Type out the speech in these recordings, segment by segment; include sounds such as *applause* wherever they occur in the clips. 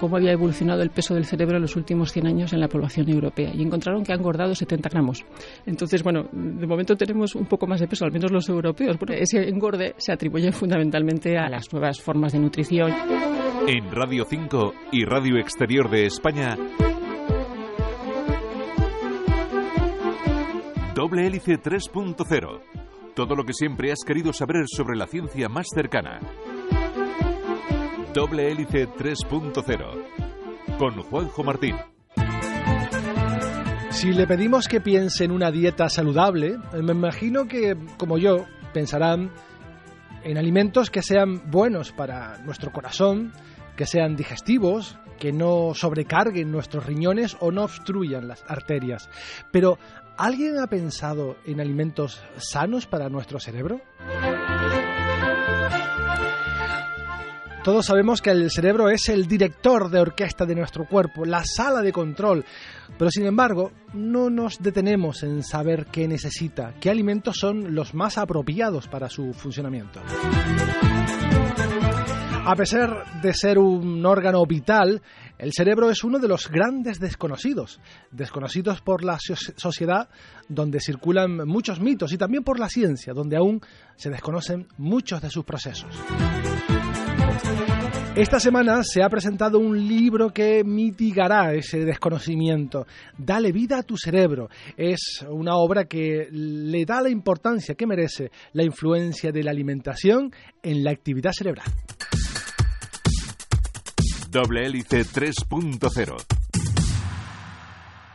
cómo había evolucionado el peso del cerebro en los últimos 100 años en la población europea y encontraron que ha engordado 70 gramos. Entonces, bueno, de momento tenemos un poco más de peso, al menos los europeos, porque ese engorde se atribuye fundamentalmente a las nuevas formas de nutrición. En Radio 5 y Radio Exterior de España, Doble Hélice 3.0. Todo lo que siempre has querido saber sobre la ciencia más cercana. Doble Hélice 3.0. Con Juanjo Martín. Si le pedimos que piense en una dieta saludable, me imagino que, como yo, pensarán en alimentos que sean buenos para nuestro corazón, que sean digestivos, que no sobrecarguen nuestros riñones o no obstruyan las arterias. Pero, ¿alguien ha pensado en alimentos sanos para nuestro cerebro? Todos sabemos que el cerebro es el director de orquesta de nuestro cuerpo, la sala de control, pero sin embargo no nos detenemos en saber qué necesita, qué alimentos son los más apropiados para su funcionamiento. A pesar de ser un órgano vital, el cerebro es uno de los grandes desconocidos, desconocidos por la sociedad donde circulan muchos mitos y también por la ciencia, donde aún se desconocen muchos de sus procesos. Esta semana se ha presentado un libro que mitigará ese desconocimiento. Dale vida a tu cerebro. Es una obra que le da la importancia que merece la influencia de la alimentación en la actividad cerebral. Doble hélice 3.0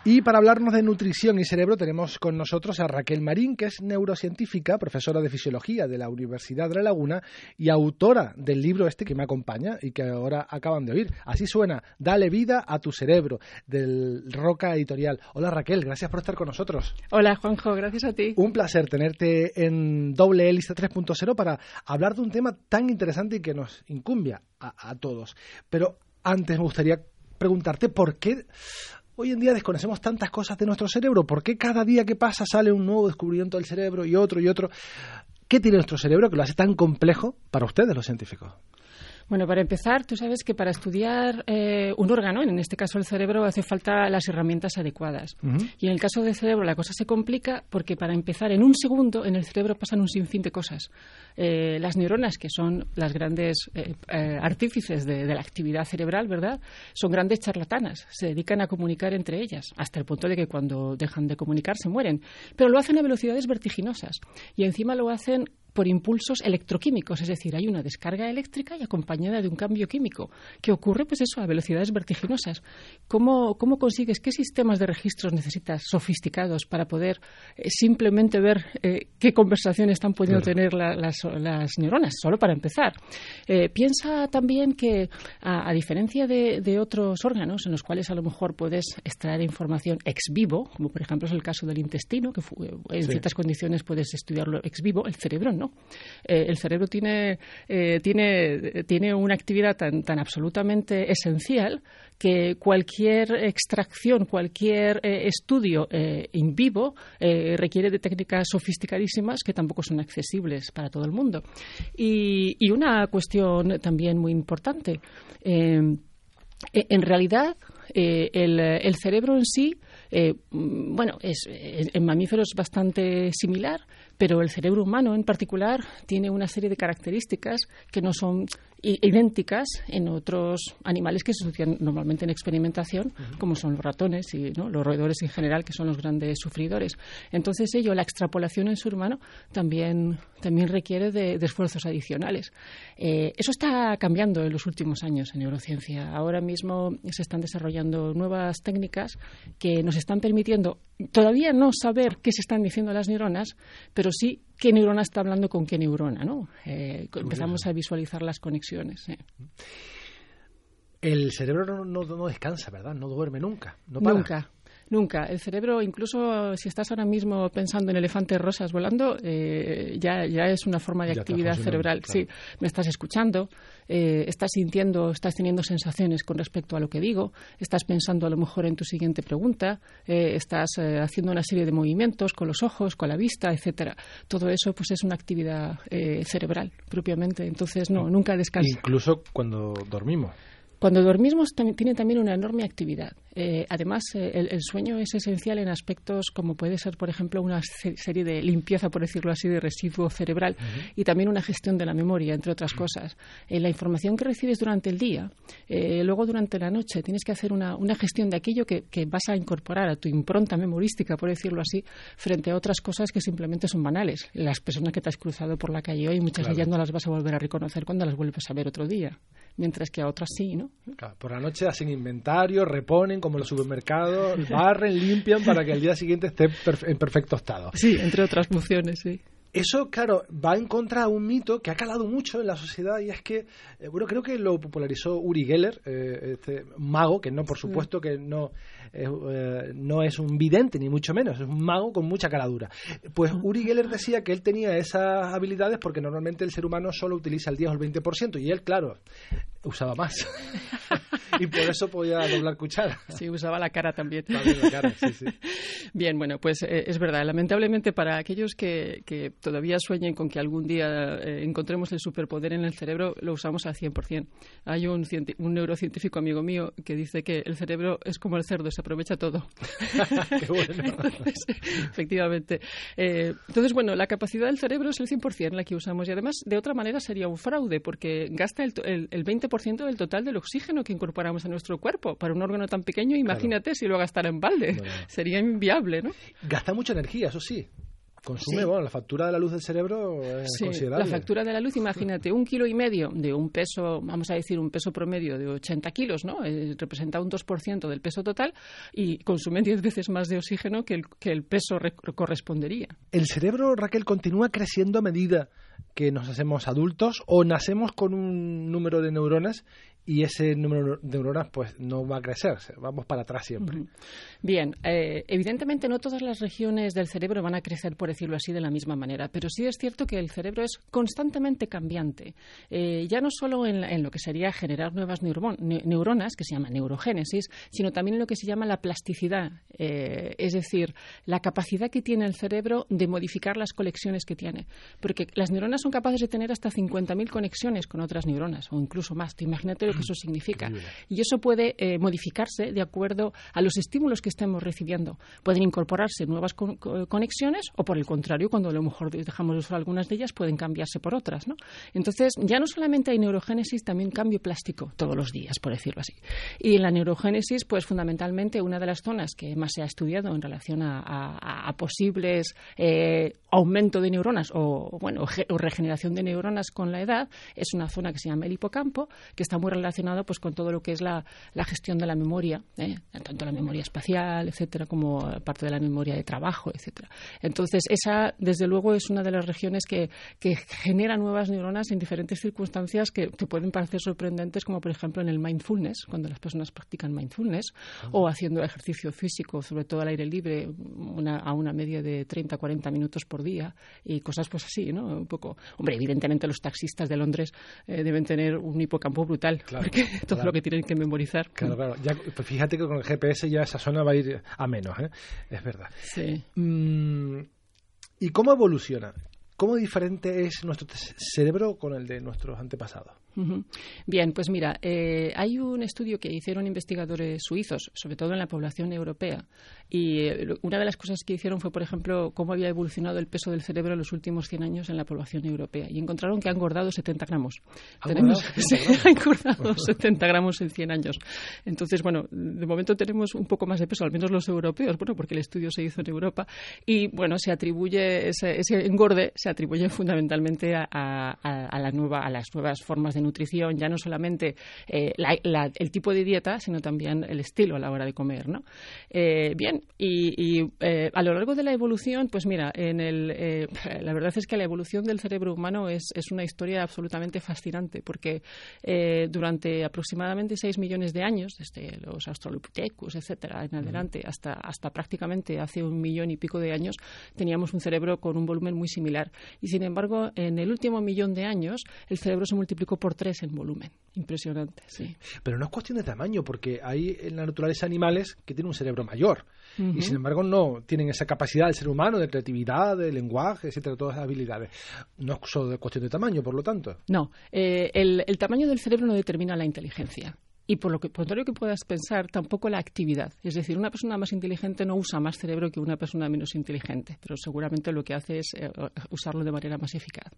y para hablarnos de nutrición y cerebro tenemos con nosotros a Raquel Marín, que es neurocientífica, profesora de fisiología de la Universidad de La Laguna y autora del libro este que me acompaña y que ahora acaban de oír. Así suena, Dale vida a tu cerebro, del Roca Editorial. Hola Raquel, gracias por estar con nosotros. Hola Juanjo, gracias a ti. Un placer tenerte en Doble Hélice 3.0 para hablar de un tema tan interesante y que nos incumbia a, a todos. Pero antes me gustaría preguntarte por qué Hoy en día desconocemos tantas cosas de nuestro cerebro. ¿Por qué cada día que pasa sale un nuevo descubrimiento del cerebro y otro y otro? ¿Qué tiene nuestro cerebro que lo hace tan complejo para ustedes, los científicos? Bueno, para empezar, tú sabes que para estudiar eh, un órgano, en este caso el cerebro, hace falta las herramientas adecuadas. Y en el caso del cerebro la cosa se complica porque para empezar, en un segundo, en el cerebro pasan un sinfín de cosas. Eh, las neuronas, que son las grandes eh, artífices de, de, la actividad cerebral, ¿verdad? Son grandes charlatanas. Se dedican a comunicar entre ellas, hasta el punto de que cuando dejan de comunicar se mueren. Pero lo hacen a velocidades vertiginosas. Y encima lo hacen por impulsos electroquímicos, es decir, hay una descarga eléctrica y acompañada de un cambio químico, que ocurre, pues eso, a velocidades vertiginosas. ¿Cómo, cómo consigues, qué sistemas de registros necesitas sofisticados para poder eh, simplemente ver eh, qué conversaciones están pudiendo tener las, las, neuronas? Solo para empezar. Eh, piensa también que, a, diferencia de, de, otros órganos en los cuales a lo mejor puedes extraer información ex vivo, como por ejemplo es el caso del intestino, que en ciertas condiciones puedes estudiarlo ex vivo, el cerebro eh, el cerebro tiene, eh, tiene, tiene una actividad tan, tan absolutamente esencial que cualquier extracción, cualquier eh, estudio in vivo requiere de técnicas sofisticadísimas que tampoco son accesibles para todo el mundo. Y, una cuestión también muy importante. en realidad, el, el, cerebro en sí, bueno, es, en mamíferos bastante similar, pero el cerebro humano en particular tiene una serie de características que no son idénticas en otros animales que se estudian normalmente en experimentación, como son los ratones y los roedores en general, que son los grandes sufridores. Entonces, ello, la extrapolación en ser humano, también, también requiere de, esfuerzos adicionales. Eh, eso está cambiando en los últimos años en neurociencia. Ahora mismo se están desarrollando nuevas técnicas que nos están permitiendo todavía no saber qué se están diciendo las neuronas, pero sí qué neurona está hablando con qué neurona, ¿no? Eh, empezamos a visualizar las conexiones. El cerebro no, descansa, ¿verdad? No duerme nunca. Nunca. Nunca. El cerebro, incluso si estás ahora mismo pensando en elefantes rosas volando, eh, ya, ya es una forma de actividad cerebral. Sí, me estás escuchando, eh, estás sintiendo, estás teniendo sensaciones con respecto a lo que digo, estás pensando a lo mejor en tu siguiente pregunta, eh, estás haciendo una serie de movimientos con los ojos, con la vista, etcétera. Todo eso, pues, es una actividad cerebral propiamente. Entonces, no, nunca descansa. Incluso cuando dormimos. Cuando dormimos tiene también una enorme actividad. Eh, además, eh, el, sueño es esencial en aspectos como puede ser, por ejemplo, una serie de limpieza, por decirlo así, de residuo cerebral y también una gestión de la memoria, entre otras cosas. Eh, la información que recibes durante el día, luego durante la noche tienes que hacer una, gestión de aquello que, vas a incorporar a tu impronta memorística, por decirlo así, frente a otras cosas que simplemente son banales. Las personas que te has cruzado por la calle hoy, muchas de ellas no las vas a volver a reconocer cuando las vuelves a ver otro día mientras que a otras sí, ¿no? por la noche hacen inventario, reponen como los supermercados, barren, limpian para que al día siguiente esté en perfecto estado. Sí, entre otras funciones, sí. Eso, claro, va en contra de un mito que ha calado mucho en la sociedad y es que, eh, bueno, creo que lo popularizó Uri Geller, eh, este mago, que no, por supuesto, que no, eh, no es un vidente, ni mucho menos, es un mago con mucha caladura. Pues Uri Geller decía que él tenía esas habilidades porque normalmente el ser humano solo utiliza el 10 o el 20% y él, claro, usaba más. *laughs* y por eso podía doblar cuchara. Sí, usaba la cara también. *laughs* Bien, bueno, pues eh, es verdad. Lamentablemente para aquellos que, todavía sueñen con que algún día eh, encontremos el superpoder en el cerebro, lo usamos al 100%. Hay un, un neurocientífico amigo mío que dice que el cerebro es como el cerdo, se aprovecha todo. *laughs* Qué bueno. efectivamente. Eh, entonces, bueno, la capacidad del cerebro es el 100% la que usamos y además, de otra manera, sería un fraude porque gasta el, el, el 20% del total del oxígeno que incorporamos a nuestro cuerpo. Para un órgano tan pequeño, imagínate si lo gastara en balde. Sería inviable, ¿no? Gasta mucha energía, eso sí. Consume, bueno, la factura de la luz del cerebro es sí, considerable. La factura de la luz, imagínate, un kilo y medio de un peso, vamos a decir, un peso promedio de 80 kilos, ¿no? Eh, representa un 2% del peso total y consume 10 veces más de oxígeno que el, que el peso correspondería. ¿El cerebro, Raquel, continúa creciendo a medida que nos hacemos adultos o nacemos con un número de neuronas y ese número de neuronas pues no va a crecer, vamos para atrás siempre. Bien, eh, evidentemente no todas las regiones del cerebro van a crecer, por decirlo así, de la misma manera, pero sí es cierto que el cerebro es constantemente cambiante, eh, ya no solo en, lo que sería generar nuevas neuronas, que se llama neurogénesis, sino también en lo que se llama la plasticidad, eh, es decir, la capacidad que tiene el cerebro de modificar las conexiones que tiene, porque las neuronas son capaces de tener hasta 50.000 conexiones con otras neuronas, o incluso más. Te imagínate lo que eso significa. Y eso puede eh, modificarse de acuerdo a los estímulos que estemos recibiendo. Pueden incorporarse nuevas conexiones o, por el contrario, cuando a lo mejor dejamos de usar algunas de ellas, pueden cambiarse por otras. ¿no? Entonces, ya no solamente hay neurogénesis, también cambio plástico todos los días, por decirlo así. Y en la neurogénesis, pues fundamentalmente una de las zonas que más se ha estudiado en relación a, posibles eh, aumento de neuronas o, bueno, o regeneración de neuronas con la edad es una zona que se llama el hipocampo, que está muy relacionado pues con todo lo que es la, gestión de la memoria, ¿eh? tanto la memoria espacial, etcétera, como parte de la memoria de trabajo, etcétera. Entonces, esa, desde luego, es una de las regiones que, que genera nuevas neuronas en diferentes circunstancias que, pueden parecer sorprendentes, como por ejemplo en el mindfulness, cuando las personas practican mindfulness, o haciendo ejercicio físico, sobre todo al aire libre, a una media de 30, 40 minutos por día, y cosas pues así, ¿no? Un poco, hombre, evidentemente los taxistas de Londres eh, deben tener un hipocampo brutal, porque *laughs* todo lo que tienen que memorizar. Claro, claro. Ya, pues fíjate que con el GPS ya esa zona va a ir a menos, ¿eh? Es verdad. Sí. Mm, ¿Y cómo evoluciona? ¿Cómo diferente es nuestro cerebro con el de nuestros antepasados? Bien, pues mira, eh, hay un estudio que hicieron investigadores suizos, sobre todo en la población europea, y eh, una de las cosas que hicieron fue, por ejemplo, cómo había evolucionado el peso del cerebro en los últimos 100 años en la población europea, y encontraron que han engordado 70 gramos. ¿Han Tenemos, engordado *laughs* 70 *laughs* gramos en 100 años. Entonces, bueno, de momento tenemos un poco más de peso, al menos los europeos, bueno, porque el estudio se hizo en Europa, y bueno, se atribuye ese, engorde, se atribuye fundamentalmente a, a, la nueva, a las nuevas formas de nutrición, ya no solamente eh, el tipo de dieta, sino también el estilo a la hora de comer, ¿no? Eh, bien, y, eh, a lo largo de la evolución, pues mira, en el, la verdad es que la evolución del cerebro humano es, es una historia absolutamente fascinante, porque durante aproximadamente 6 millones de años, desde los Australopithecus, etcétera, en adelante, hasta, hasta prácticamente hace un millón y pico de años, teníamos un cerebro con un volumen muy similar. Y sin embargo, en el último millón de años, el cerebro se multiplicó por tres en volumen. Impresionante, sí. Pero no es cuestión de tamaño, porque hay en la naturaleza animales que tienen un cerebro mayor y sin embargo no tienen esa capacidad del ser humano de creatividad, de lenguaje, etcétera, todas esas habilidades. No es solo cuestión de tamaño, por lo tanto. No, eh, el, el tamaño del cerebro no determina la inteligencia. Y por lo que contrario que puedas pensar, tampoco la actividad. Es decir, una persona más inteligente no usa más cerebro que una persona menos inteligente, pero seguramente lo que hace es eh, usarlo de manera más eficaz.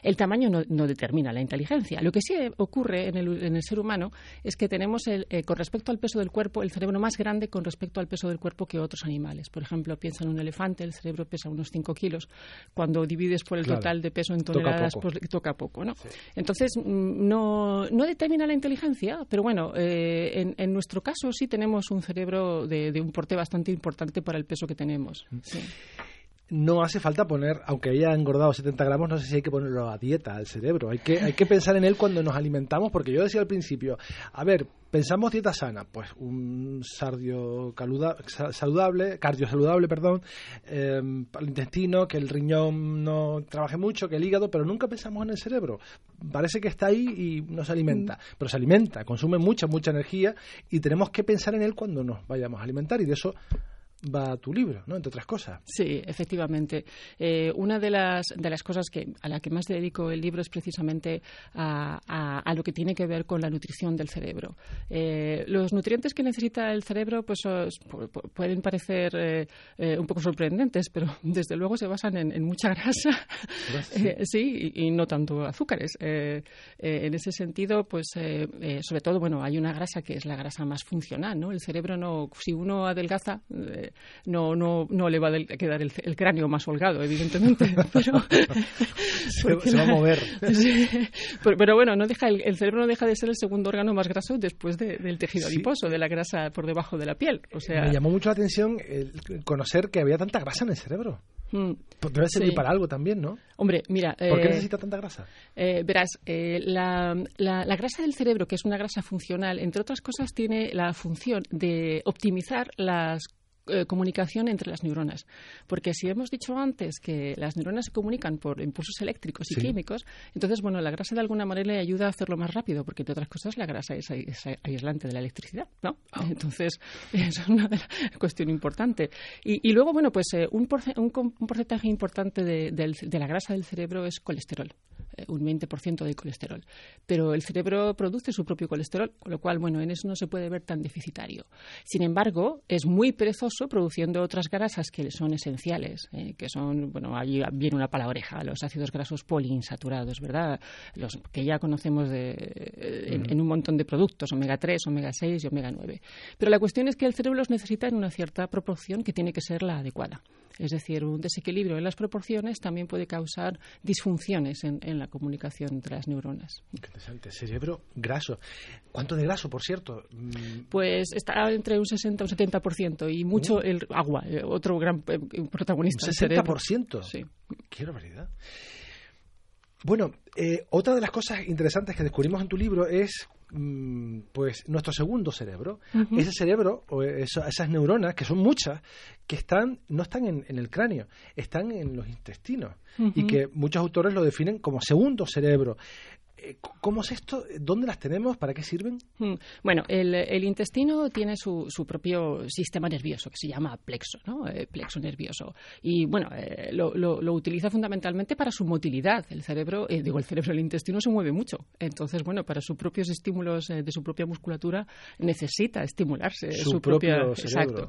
El tamaño no, determina la inteligencia. Lo que sí ocurre en el, ser humano es que tenemos, el, eh, con respecto al peso del cuerpo, el cerebro más grande con respecto al peso del cuerpo que otros animales. Por ejemplo, piensa en un elefante, el cerebro pesa unos 5 kilos. Cuando divides por el total de peso en toneladas, toca poco. Pues, toca poco ¿no? Entonces, mm, no, no determina la inteligencia, pero bueno, eh, en, nuestro caso sí tenemos un cerebro de, un porte bastante importante para el peso que tenemos. Mm. No hace falta poner, aunque haya engordado 70 gramos, no sé si hay que ponerlo a dieta al cerebro. Hay que, hay que pensar en él cuando nos alimentamos, porque yo decía al principio, a ver, pensamos dieta sana, pues un sardio saludable, cardio saludable, perdón, para el intestino, que el riñón no trabaje mucho, que el hígado, pero nunca pensamos en el cerebro. Parece que está ahí y no se alimenta, mm. pero se alimenta, consume mucha, mucha energía y tenemos que pensar en él cuando nos vayamos a alimentar y de eso va a tu libro, ¿no? Entre otras cosas. Sí, efectivamente. Eh, una de las, de las cosas que, a la que más dedico el libro es precisamente a, a, lo que tiene que ver con la nutrición del cerebro. Eh, los nutrientes que necesita el cerebro pues, pueden parecer eh, un poco sorprendentes, pero *laughs* desde luego se basan en, mucha grasa, *laughs* sí, y, no tanto azúcares. en ese sentido, pues sobre todo, bueno, hay una grasa que es la grasa más funcional, ¿no? El cerebro no, si uno adelgaza, no, no, no le va a quedar el, cráneo más holgado, evidentemente. *laughs* Pero, se, va a mover. *laughs* pero, bueno, no deja el, cerebro no deja de ser el segundo órgano más graso después del tejido adiposo, de la grasa por debajo de la piel. O sea, Me llamó mucho la atención conocer que había tanta grasa en el cerebro. Mm, pues debe servir para algo también, ¿no? Hombre, mira. ¿Por qué eh, necesita tanta grasa? Eh, verás, eh, la, la, grasa del cerebro, que es una grasa funcional, entre otras cosas, tiene la función de optimizar las eh, comunicación entre las neuronas. Porque si hemos dicho antes que las neuronas se comunican por impulsos eléctricos y químicos, entonces, bueno, la grasa de alguna manera le ayuda a hacerlo más rápido, porque entre otras cosas la grasa es, aislante de la electricidad, ¿no? Ah. Entonces, *laughs* es una cuestión importante. Y, luego, bueno, pues eh, un, porcentaje importante de, de la grasa del cerebro es colesterol. Eh, un 20% de colesterol. Pero el cerebro produce su propio colesterol, con lo cual, bueno, en eso no se puede ver tan deficitario. Sin embargo, es muy perezoso produciendo otras grasas que son esenciales, eh, que son, bueno, allí viene una palabreja, los ácidos grasos poliinsaturados, ¿verdad? Los que ya conocemos de, eh, en, un montón de productos, omega 3, omega 6 y omega 9. Pero la cuestión es que el cerebro los necesita en una cierta proporción que tiene que ser la adecuada. Es decir, un desequilibrio en las proporciones también puede causar disfunciones en, la comunicación entre las neuronas. interesante. Cerebro graso. ¿Cuánto de graso, por cierto? Mm. Pues está entre un 60 y un 70% y mucho uh. el agua, eh, otro gran eh, protagonista. ¿Un 60%? Sí. Qué barbaridad. Bueno, eh, otra de las cosas interesantes que descubrimos en tu libro es pues nuestro segundo cerebro. Ese cerebro, o esas neuronas, que son muchas, que están, no están en, el cráneo, están en los intestinos. Y que muchos autores lo definen como segundo cerebro. Eh, ¿Cómo es esto? ¿Dónde las tenemos? ¿Para qué sirven? Hmm. Bueno, el, intestino tiene su, propio sistema nervioso que se llama plexo, ¿no? Eh, plexo nervioso. Y bueno, eh, lo, utiliza fundamentalmente para su motilidad. El cerebro, digo, el cerebro, el intestino se mueve mucho. Entonces, bueno, para sus propios estímulos de su propia musculatura necesita estimularse. Su, propia. exacto.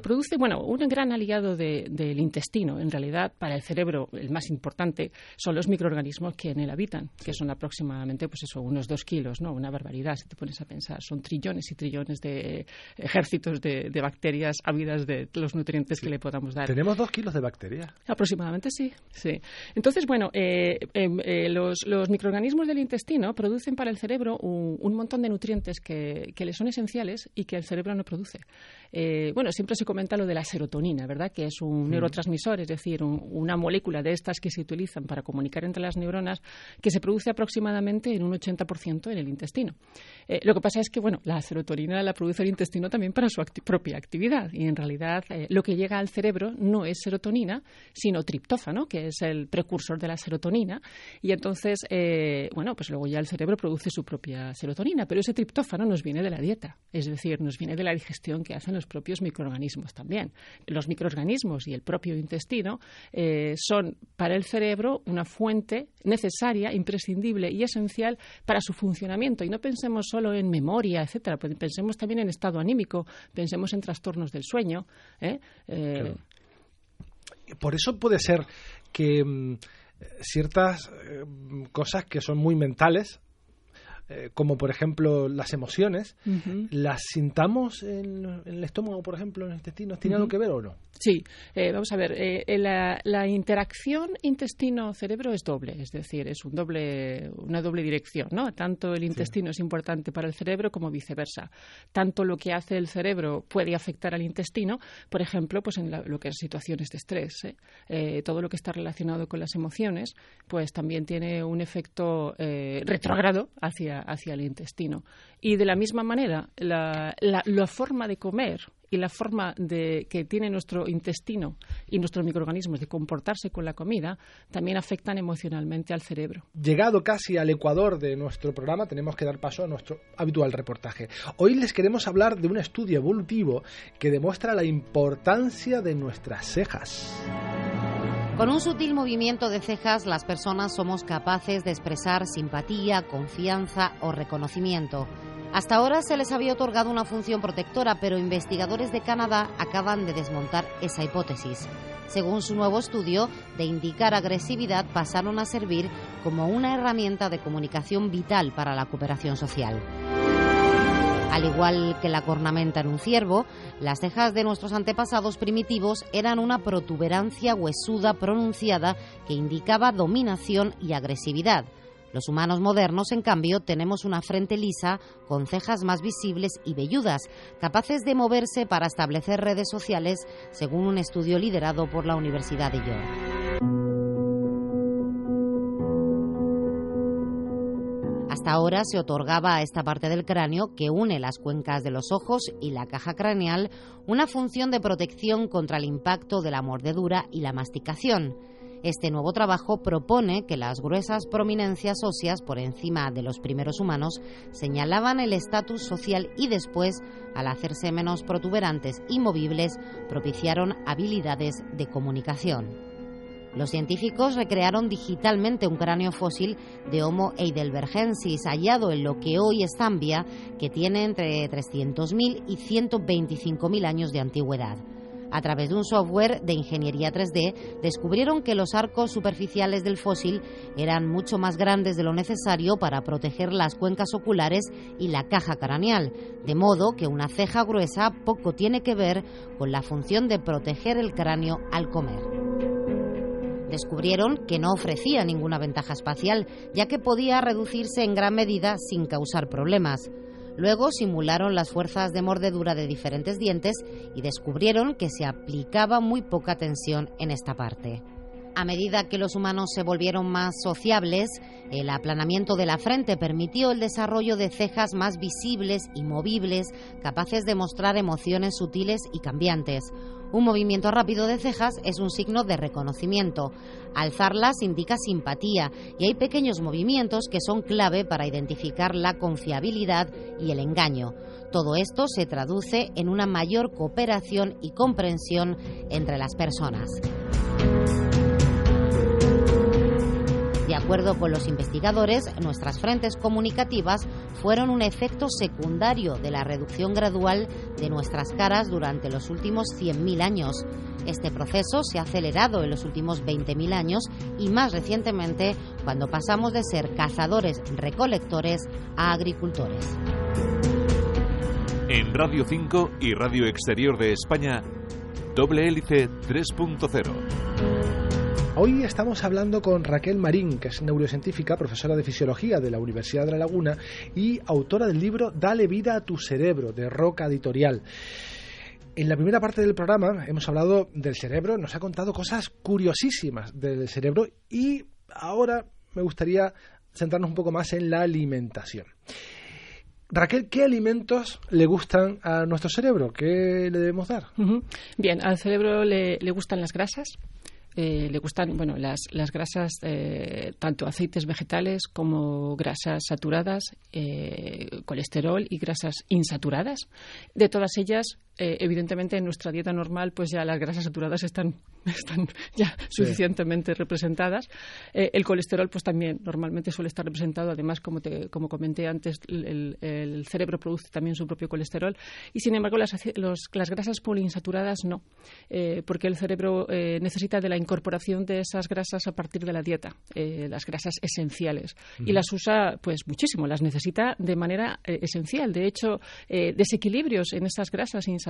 produce, bueno, un gran aliado del intestino, en realidad, para el cerebro, el más importante, son los microorganismos que en él habitan, que son aproximadamente aproximadamente, pues eso, unos dos kilos, ¿no? Una barbaridad, si te pones a pensar. Son trillones y trillones de ejércitos de, bacterias ávidas de los nutrientes que le podamos dar. ¿Tenemos dos kilos de bacterias? Aproximadamente sí, sí. Entonces, bueno, eh, em, eh, los, microorganismos del intestino producen para el cerebro un, montón de nutrientes que, que, le son esenciales y que el cerebro no produce. Eh, bueno, siempre se comenta lo de la serotonina, ¿verdad? Que es un neurotransmisor, es decir, una molécula de estas que se utilizan para comunicar entre las neuronas que se produce aproximadamente en un 80% en el intestino. Eh, lo que pasa es que, bueno, la serotonina la produce el intestino también para su propia actividad y en realidad eh, lo que llega al cerebro no es serotonina, sino triptófano, que es el precursor de la serotonina y entonces, bueno, pues luego ya el cerebro produce su propia serotonina, pero ese triptófano nos viene de la dieta, es decir, nos viene de la digestión que hacen los propios microorganismos también. Los microorganismos y el propio intestino eh, son para el cerebro una fuente necesaria, imprescindible y esencial para su funcionamiento. Y no pensemos solo en memoria, etcétera, pues pensemos también en estado anímico, pensemos en trastornos del sueño. ¿eh? Eh, Por eso puede ser que mm, ciertas eh, cosas que son muy mentales eh, como por ejemplo las emociones, las sintamos en, el estómago, por ejemplo, en el intestino, ¿tiene algo que ver o no? Sí, eh, vamos a ver, eh, la, interacción intestino-cerebro es doble, es decir, es un doble, una doble dirección, ¿no? Tanto el intestino es importante para el cerebro como viceversa. Tanto lo que hace el cerebro puede afectar al intestino, por ejemplo, pues en lo que es situaciones de estrés. todo lo que está relacionado con las emociones, pues también tiene un efecto retrógrado hacia hacia, el intestino. Y de la misma manera, la, forma de comer y la forma de, que tiene nuestro intestino y nuestros microorganismos de comportarse con la comida también afectan emocionalmente al cerebro. Llegado casi al ecuador de nuestro programa, tenemos que dar paso a nuestro habitual reportaje. Hoy les queremos hablar de un estudio evolutivo que demuestra la importancia de nuestras cejas. Con un sutil movimiento de cejas, las personas somos capaces de expresar simpatía, confianza o reconocimiento. Hasta ahora se les había otorgado una función protectora, pero investigadores de Canadá acaban de desmontar esa hipótesis. Según su nuevo estudio, de indicar agresividad pasaron a servir como una herramienta de comunicación vital para la cooperación social. Al igual que la cornamenta en un ciervo, las cejas de nuestros antepasados primitivos eran una protuberancia huesuda pronunciada que indicaba dominación y agresividad. Los humanos modernos, en cambio, tenemos una frente lisa, con cejas más visibles y velludas, capaces de moverse para establecer redes sociales, según un estudio liderado por la Universidad de York. Hasta ahora se otorgaba a esta parte del cráneo, que une las cuencas de los ojos y la caja craneal, una función de protección contra el impacto de la mordedura y la masticación. Este nuevo trabajo propone que las gruesas prominencias óseas por encima de los primeros humanos señalaban el estatus social y después, al hacerse menos protuberantes y movibles, propiciaron habilidades de comunicación. Los científicos recrearon digitalmente un cráneo fósil de Homo heidelbergensis hallado en lo que hoy es Zambia, que tiene entre 300.000 y 125.000 años de antigüedad. A través de un software de ingeniería 3D, descubrieron que los arcos superficiales del fósil eran mucho más grandes de lo necesario para proteger las cuencas oculares y la caja craneal, de modo que una ceja gruesa poco tiene que ver con la función de proteger el cráneo al comer descubrieron que no ofrecía ninguna ventaja espacial, ya que podía reducirse en gran medida sin causar problemas. Luego simularon las fuerzas de mordedura de diferentes dientes y descubrieron que se aplicaba muy poca tensión en esta parte. A medida que los humanos se volvieron más sociables, el aplanamiento de la frente permitió el desarrollo de cejas más visibles y movibles, capaces de mostrar emociones sutiles y cambiantes. Un movimiento rápido de cejas es un signo de reconocimiento. Alzarlas indica simpatía y hay pequeños movimientos que son clave para identificar la confiabilidad y el engaño. Todo esto se traduce en una mayor cooperación y comprensión entre las personas. Acuerdo con los investigadores, nuestras frentes comunicativas fueron un efecto secundario de la reducción gradual de nuestras caras durante los últimos 100.000 años. Este proceso se ha acelerado en los últimos 20.000 años y más recientemente cuando pasamos de ser cazadores-recolectores a agricultores. En Radio 5 y Radio Exterior de España, doble hélice 3.0. Hoy estamos hablando con Raquel Marín, que es neurocientífica, profesora de fisiología de la Universidad de La Laguna y autora del libro Dale vida a tu cerebro, de Roca Editorial. En la primera parte del programa hemos hablado del cerebro, nos ha contado cosas curiosísimas del cerebro y ahora me gustaría centrarnos un poco más en la alimentación. Raquel, ¿qué alimentos le gustan a nuestro cerebro? ¿Qué le debemos dar? Bien, al cerebro le gustan las grasas, eh, le gustan bueno las, las grasas eh, tanto aceites vegetales como grasas saturadas eh, colesterol y grasas insaturadas. De todas ellas eh, evidentemente en nuestra dieta normal pues ya las grasas saturadas están, *laughs* están ya suficientemente representadas. Eh, el colesterol pues también normalmente suele estar representado, además como, te, como comenté antes, el, cerebro produce también su propio colesterol. Y sin embargo las, las grasas poliinsaturadas no, eh, porque el cerebro necesita de la incorporación de esas grasas a partir de la dieta, las grasas esenciales. Y las usa pues muchísimo, las necesita de manera esencial. De hecho, desequilibrios en esas grasas insaturadas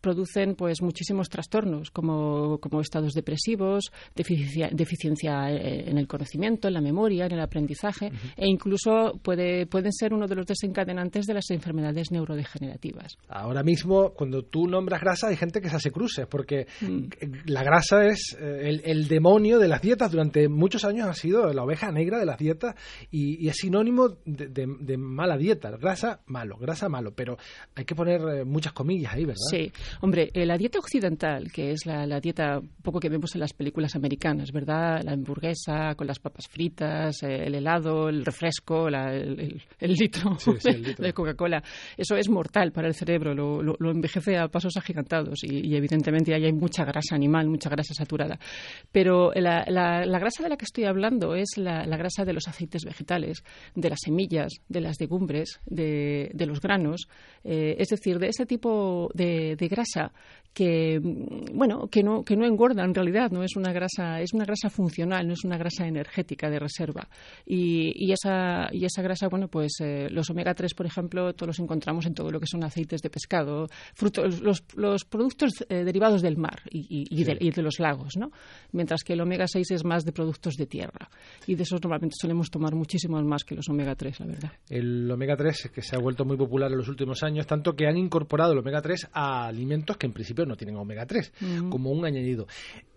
producen pues muchísimos trastornos como, como estados depresivos, deficiencia, deficiencia, eh, en el conocimiento, en la memoria, en el aprendizaje e incluso puede, pueden ser uno de los desencadenantes de las enfermedades neurodegenerativas. Ahora mismo, cuando tú nombras grasa, hay gente que se hace cruces porque mm. la grasa es eh, el, demonio de las dietas. Durante muchos años ha sido la oveja negra de las dietas y, es sinónimo de, mala dieta. Grasa, malo, grasa, malo. Pero hay que poner eh, muchas comillas Sí, hombre, eh, la dieta occidental, que es la, dieta poco que vemos en las películas americanas, ¿verdad? La hamburguesa con las papas fritas, eh, el helado, el refresco, el, litro, de, Coca-Cola, eso es mortal para el cerebro, lo, envejece a pasos agigantados y, evidentemente ahí hay mucha grasa animal, mucha grasa saturada. Pero la, grasa de la que estoy hablando es la, grasa de los aceites vegetales, de las semillas, de las legumbres, de, los granos, eh, es decir, de ese tipo de, grasa que bueno que no que no engorda en realidad no es una grasa es una grasa funcional no es una grasa energética de reserva. Y, esa y esa grasa bueno pues eh, los omega 3 por ejemplo todos los encontramos en todo lo que son aceites de pescado frutos los, los productos eh, derivados del mar y, y, de, los lagos no mientras que el omega 6 es más de productos de tierra. Y de esos normalmente solemos tomar muchísimos más que los omega 3 la verdad. El omega 3 que se ha vuelto muy popular en los últimos años tanto que han incorporado el omega 3 a alimentos que en principio no tienen omega 3, como un añadido.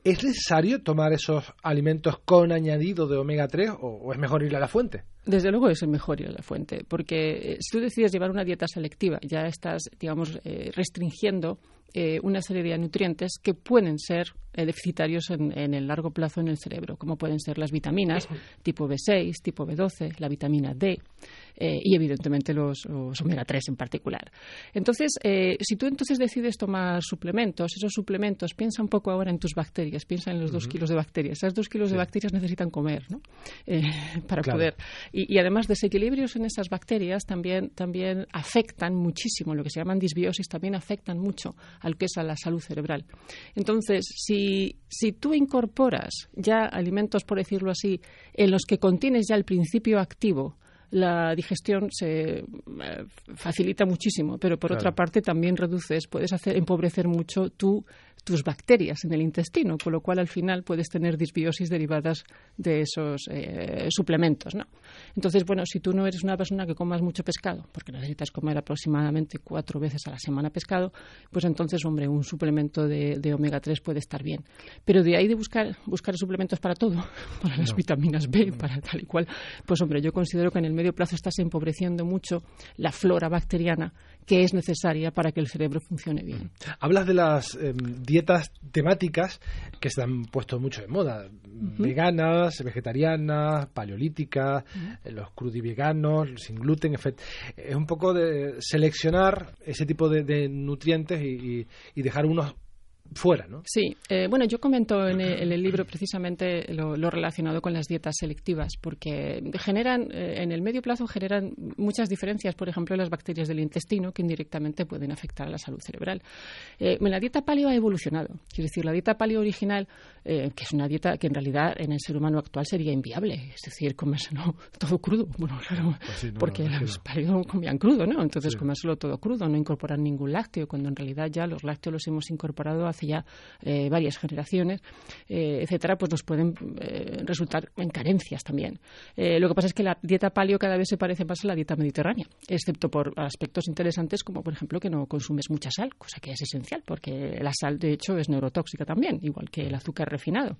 ¿Es necesario tomar esos alimentos con añadido de omega 3 o, es mejor ir a la fuente? Desde luego es mejor ir a la fuente, porque eh, si tú decides llevar una dieta selectiva, ya estás, digamos, eh, restringiendo eh, una serie de nutrientes que pueden ser deficitarios en, en, el largo plazo en el cerebro, como pueden ser las vitaminas tipo B6, tipo B12, la vitamina D, eh, y evidentemente los, omega 3 en particular. Entonces, eh, si tú entonces decides tomar suplementos, esos suplementos, piensa un poco ahora en tus bacterias, piensa en los dos kilos de bacterias. Esas dos kilos de bacterias necesitan comer, ¿no? Eh, *laughs* para poder. Y, y, además, desequilibrios en esas bacterias también, también afectan muchísimo, lo que se llaman disbiosis, también afectan mucho al que es a la salud cerebral. Entonces, si, si tú incorporas ya alimentos, por decirlo así, en los que contienes ya el principio activo la digestión se eh, facilita muchísimo, pero por otra parte también reduces, puedes hacer empobrecer mucho tu tus bacterias en el intestino, con lo cual al final puedes tener disbiosis derivadas de esos eh, suplementos. ¿no? Entonces, bueno, si tú no eres una persona que comas mucho pescado, porque necesitas comer aproximadamente cuatro veces a la semana pescado, pues entonces, hombre, un suplemento de, omega 3 puede estar bien. Pero de ahí de buscar, buscar suplementos para todo, *laughs* para las vitaminas B, para tal y cual, pues hombre, yo considero que en el medio plazo estás empobreciendo mucho la flora bacteriana que es necesaria para que el cerebro funcione bien. Hablas de las em, dietas temáticas que se han puesto mucho de moda, veganas, vegetarianas, paleolíticas, uh los crudiveganos, sin gluten, Es un poco de seleccionar ese tipo de, nutrientes y, y dejar unos fuera, ¿no? Sí, eh, bueno, yo comento en el, libro precisamente lo, relacionado con las dietas selectivas, porque generan, eh, en el medio plazo generan muchas diferencias, por ejemplo, las bacterias del intestino, que indirectamente pueden afectar a la salud cerebral. Eh, la dieta paleo ha evolucionado, quiero decir, la dieta paleo original, que es una dieta que en realidad en el ser humano actual sería inviable, es decir, comérselo todo crudo, bueno, claro, pues porque los paleo comían crudo, ¿no? Entonces comérselo todo crudo, no incorporar ningún lácteo, cuando en realidad ya los lácteos los hemos incorporado hace ya eh, varias generaciones, eh, etcétera, pues nos pueden eh, resultar en carencias también. lo que pasa es que la dieta paleo cada vez se parece más a la dieta mediterránea, excepto por aspectos interesantes como, por ejemplo, que no consumes mucha sal, cosa que es esencial, porque la sal, de hecho, es neurotóxica también, igual que el azúcar refinado.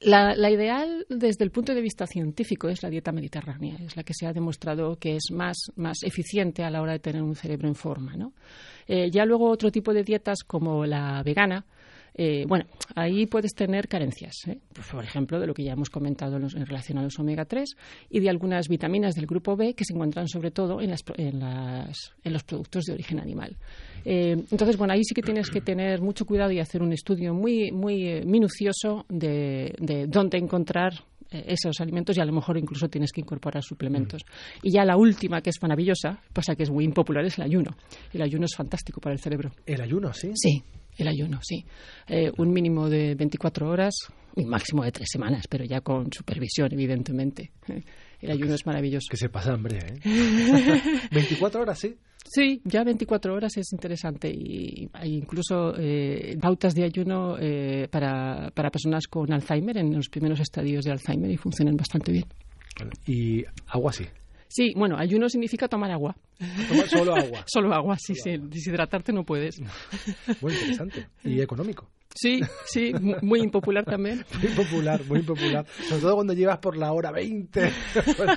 La, la ideal, desde el punto de vista científico, es la dieta mediterránea, es la que se ha demostrado que es más, más eficiente a la hora de tener un cerebro en forma. ¿no? Ya luego otro tipo de dietas como la vegana, Eh, bueno, ahí puedes tener carencias, ¿eh? pues, por ejemplo, de lo que ya hemos comentado en, relación a los omega 3 y de algunas vitaminas del grupo B que se encuentran sobre todo en, los productos de origen animal. Eh, entonces, bueno, ahí sí que tienes que tener mucho cuidado y hacer un estudio muy, muy minucioso de dónde encontrar esos alimentos y a lo mejor incluso tienes que incorporar suplementos. Mm. Y ya la última, que es maravillosa, pasa que es muy impopular, es el ayuno. El ayuno es fantástico para el cerebro. ¿El ayuno, sí? Sí, el ayuno, sí. Eh, un mínimo de 24 horas, un máximo de tres semanas, pero ya con supervisión, evidentemente. *laughs* El ayuno es maravilloso. Que se pasa hambre, ¿eh? *laughs* *laughs* 24 horas, sí. Sí, ya 24 horas es interesante y hay incluso eh, pautas de ayuno eh, para, para personas con Alzheimer en los primeros estadios de Alzheimer y funcionan bastante bien. Y agua sí. Sí, bueno, ayuno significa tomar agua. Tomar solo agua. *laughs* solo agua, sí, sí. Deshidratarte no puedes. *laughs* Muy interesante. Y económico. Sí, sí, muy impopular también. *laughs* Muy popular, muy popular. Sobre todo cuando llevas por la hora 20.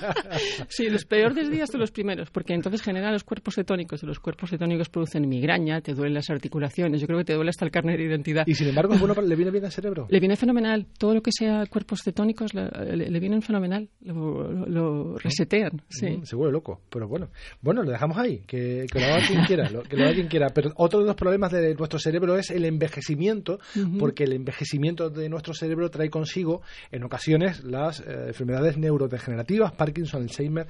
*laughs* sí, los peores días son los primeros, porque entonces generan los cuerpos cetónicos y los cuerpos cetónicos producen migraña, te duelen las articulaciones, yo creo que te duele hasta el carnet de identidad. Y sin embargo, bueno, ¿le viene bien al cerebro? Le viene fenomenal. Todo lo que sea cuerpos cetónicos le, vienen fenomenal, lo, resetean. Sí. Mm, se vuelve loco, pero bueno. Bueno, lo dejamos ahí, que, lo haga quien quiera, que lo haga quien quiera. Pero otro de los problemas de nuestro cerebro es el envejecimiento porque el envejecimiento de nuestro cerebro trae consigo, en ocasiones, las eh, enfermedades neurodegenerativas, Parkinson, Alzheimer.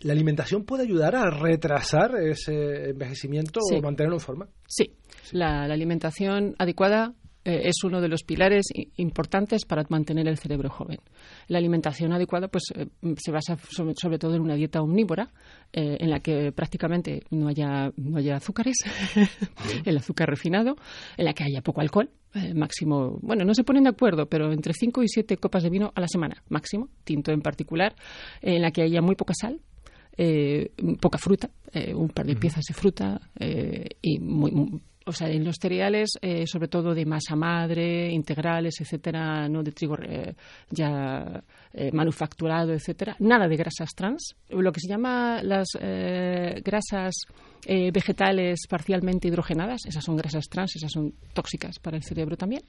¿La alimentación puede ayudar a retrasar ese envejecimiento o mantenerlo en forma? Sí, La, alimentación adecuada eh, es uno de los pilares importantes para mantener el cerebro joven. La alimentación adecuada pues, eh, se basa sobre, todo en una dieta omnívora, eh, en la que prácticamente no haya, no haya azúcares, *laughs* el azúcar refinado, en la que haya poco alcohol, máximo, bueno, no se ponen de acuerdo, pero entre 5 y 7 copas de vino a la semana, máximo, tinto en particular, en la que haya muy poca sal, poca fruta, un par de piezas de fruta y muy, o sea, en los cereales, eh, sobre todo de masa madre, integrales, etcétera, no de trigo eh, ya eh, manufacturado, etcétera, nada de grasas trans. Lo que se llama las grasas vegetales parcialmente hidrogenadas, esas son grasas trans, esas son tóxicas para el cerebro también.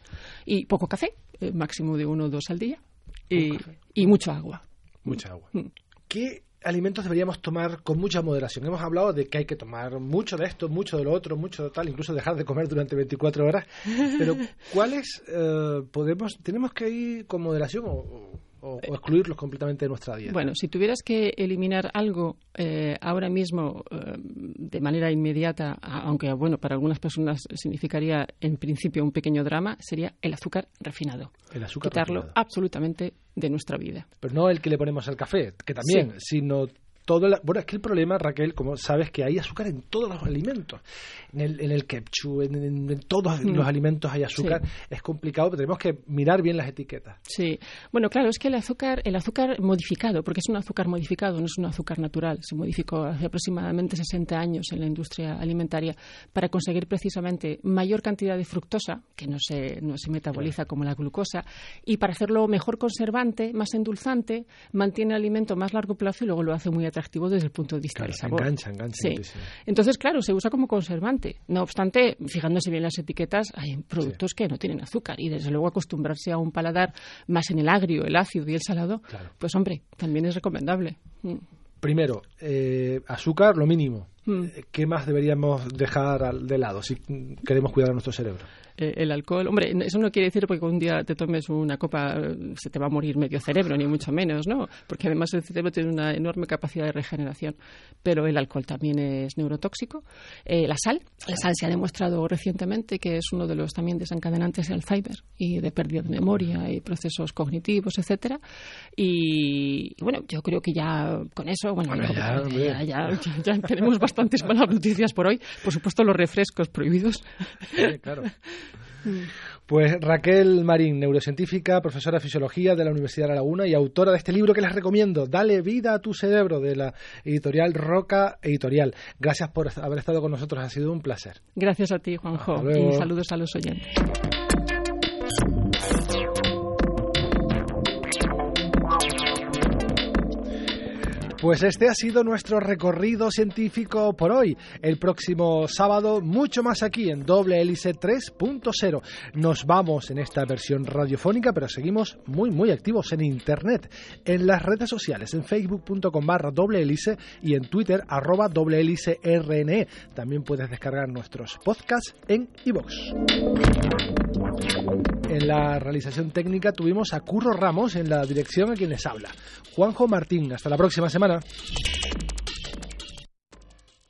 Y poco café, máximo de uno o dos al día. Y, y mucho agua. Mucha agua. Mm. ¿Qué alimentos deberíamos tomar con mucha moderación. Hemos hablado de que hay que tomar mucho de esto, mucho de lo otro, mucho de tal, incluso dejar de comer durante 24 horas. Pero *laughs* ¿cuáles eh, podemos, tenemos que ir con moderación o, o, excluirlos completamente de nuestra dieta? Bueno, si tuvieras que eliminar algo eh, ahora mismo eh, de manera inmediata, aunque bueno, para algunas personas significaría en principio un pequeño drama, sería el azúcar refinado. El azúcar Quitarlo absolutamente de nuestra vida. Pero no el que le ponemos al café, que también, sino todo bueno, es que el problema, Raquel, como sabes, que hay azúcar en todos los alimentos. En el, en el ketchup, en, todos mm. los alimentos hay azúcar. Es complicado, pero tenemos que mirar bien las etiquetas. Sí. Bueno, claro, es que el azúcar, el azúcar modificado, porque es un azúcar modificado, no es un azúcar natural. Se modificó hace aproximadamente 60 años en la industria alimentaria para conseguir precisamente mayor cantidad de fructosa, que no se, no se metaboliza como la glucosa, y para hacerlo mejor conservante, más endulzante, mantiene el alimento más largo plazo y luego lo hace muy atractivo desde el punto de vista del sabor. Engancha, engancha. Entonces, claro, se usa como conservante. No obstante, fijándose bien las etiquetas, hay productos que no tienen azúcar y desde luego acostumbrarse a un paladar más en el agrio, el ácido y el salado, pues hombre, también es recomendable. Mm. Primero, eh, azúcar lo mínimo. Mm. ¿Qué más deberíamos dejar de lado si queremos cuidar a nuestro cerebro? Eh, el alcohol. Hombre, eso no quiere decir porque un día te tomes una copa se te va a morir medio cerebro, ni mucho menos, ¿no? Porque además el cerebro tiene una enorme capacidad de regeneración. Pero el alcohol también es neurotóxico. Eh, la sal. La sal se ha demostrado recientemente que es uno de los también desencadenantes de Alzheimer y de pérdida de memoria y procesos cognitivos, etcétera. Y, bueno, yo creo que ya con eso, bueno, ya, ya, ya, tenemos *laughs* bastantes malas noticias por hoy. Por supuesto, los refrescos prohibidos. claro. Pues Raquel Marín, neurocientífica, profesora de fisiología de la Universidad de La Laguna y autora de este libro que les recomiendo, Dale vida a tu cerebro, de la editorial Roca Editorial. Gracias por haber estado con nosotros, ha sido un placer. Gracias a ti, Juanjo, y saludos a los oyentes. Pues este ha sido nuestro recorrido científico por hoy. El próximo sábado, mucho más aquí en Doble Hélice 3.0. Nos vamos en esta versión radiofónica, pero seguimos muy, muy activos en Internet, en las redes sociales, en facebook.com barra doble hélice y en Twitter arroba doble hélice RNE. También puedes descargar nuestros podcasts en iVoox. En la realización técnica tuvimos a Curro Ramos en la dirección a quien les habla. Juanjo Martín, hasta la próxima semana.